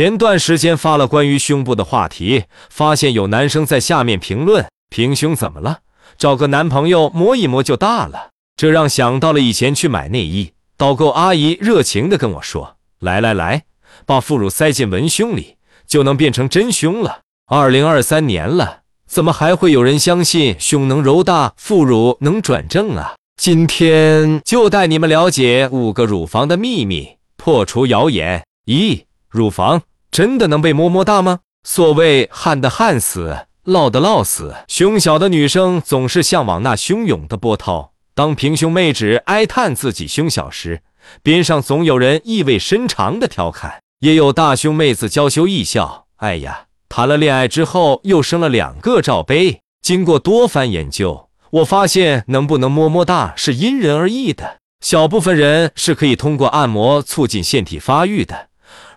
前段时间发了关于胸部的话题，发现有男生在下面评论：“平胸怎么了？找个男朋友摸一摸就大了。”这让想到了以前去买内衣，导购阿姨热情地跟我说：“来来来，把副乳塞进文胸里，就能变成真胸了。”二零二三年了，怎么还会有人相信胸能揉大，副乳能转正啊？今天就带你们了解五个乳房的秘密，破除谣言。一、乳房。真的能被摸摸大吗？所谓旱的旱死，涝的涝死。胸小的女生总是向往那汹涌的波涛。当平胸妹纸哀叹自己胸小时，边上总有人意味深长的调侃，也有大胸妹子娇羞一笑：“哎呀，谈了恋爱之后又生了两个罩杯。”经过多番研究，我发现能不能摸摸大是因人而异的。小部分人是可以通过按摩促进腺体发育的。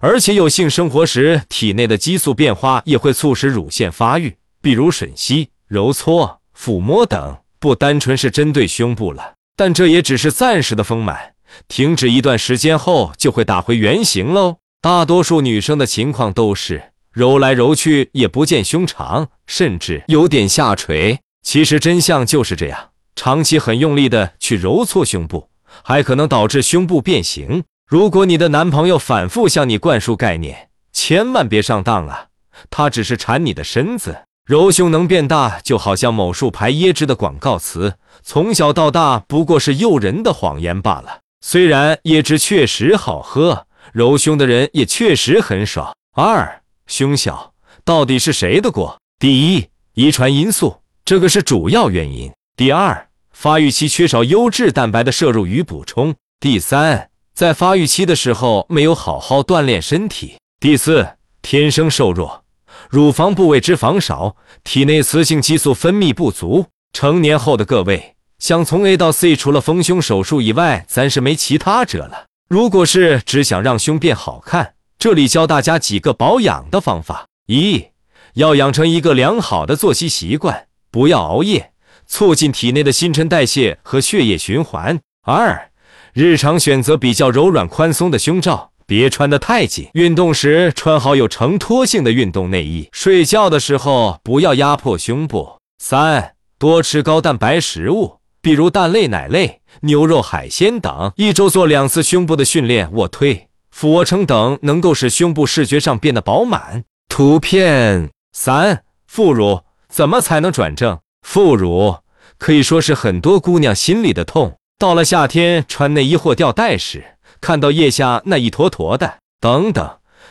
而且有性生活时，体内的激素变化也会促使乳腺发育，比如吮吸、揉搓、抚摸等，不单纯是针对胸部了。但这也只是暂时的丰满，停止一段时间后就会打回原形喽。大多数女生的情况都是揉来揉去也不见胸长，甚至有点下垂。其实真相就是这样，长期很用力的去揉搓胸部，还可能导致胸部变形。如果你的男朋友反复向你灌输概念，千万别上当啊！他只是馋你的身子，揉胸能变大，就好像某树牌椰汁的广告词，从小到大不过是诱人的谎言罢了。虽然椰汁确实好喝，揉胸的人也确实很爽。二，胸小到底是谁的锅？第一，遗传因素，这个是主要原因。第二，发育期缺少优质蛋白的摄入与补充。第三。在发育期的时候没有好好锻炼身体。第四，天生瘦弱，乳房部位脂肪少，体内雌性激素分泌不足。成年后的各位想从 A 到 C，除了丰胸手术以外，咱是没其他辙了。如果是只想让胸变好看，这里教大家几个保养的方法：一，要养成一个良好的作息习惯，不要熬夜，促进体内的新陈代谢和血液循环。二。日常选择比较柔软宽松的胸罩，别穿得太紧。运动时穿好有承托性的运动内衣。睡觉的时候不要压迫胸部。三，多吃高蛋白食物，比如蛋类、奶类、牛肉、海鲜等。一周做两次胸部的训练，卧推、俯卧撑等，能够使胸部视觉上变得饱满。图片三，副乳怎么才能转正？副乳可以说是很多姑娘心里的痛。到了夏天，穿内衣或吊带时，看到腋下那一坨坨的，等等，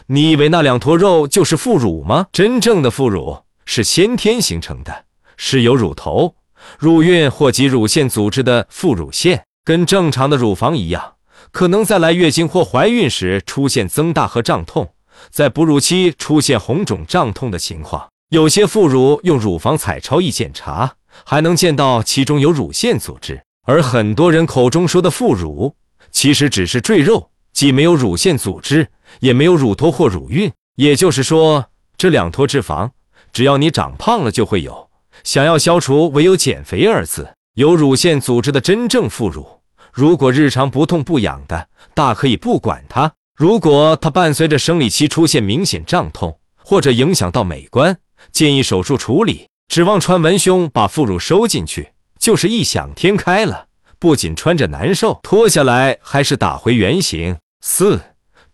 你以为那两坨肉就是副乳吗？真正的副乳是先天形成的，是由乳头、乳晕或及乳腺组织的副乳腺，跟正常的乳房一样，可能在来月经或怀孕时出现增大和胀痛，在哺乳期出现红肿胀痛的情况。有些副乳用乳房彩超一检查，还能见到其中有乳腺组织。而很多人口中说的副乳，其实只是赘肉，既没有乳腺组织，也没有乳头或乳晕。也就是说，这两坨脂肪，只要你长胖了就会有。想要消除，唯有减肥二字。有乳腺组织的真正副乳，如果日常不痛不痒的，大可以不管它；如果它伴随着生理期出现明显胀痛，或者影响到美观，建议手术处理。指望穿文胸把副乳收进去。就是异想天开了，不仅穿着难受，脱下来还是打回原形。四，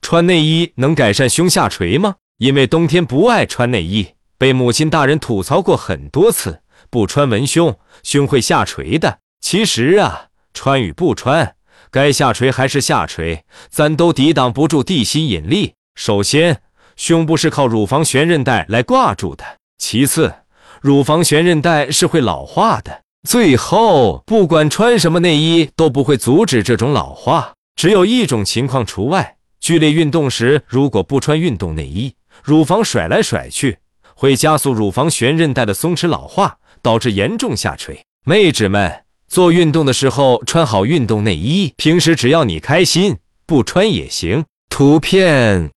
穿内衣能改善胸下垂吗？因为冬天不爱穿内衣，被母亲大人吐槽过很多次，不穿文胸胸会下垂的。其实啊，穿与不穿，该下垂还是下垂，咱都抵挡不住地心引力。首先，胸部是靠乳房悬韧带来挂住的；其次，乳房悬韧带是会老化的。最后，不管穿什么内衣都不会阻止这种老化，只有一种情况除外：剧烈运动时，如果不穿运动内衣，乳房甩来甩去，会加速乳房悬韧带的松弛老化，导致严重下垂。妹纸们，做运动的时候穿好运动内衣，平时只要你开心，不穿也行。图片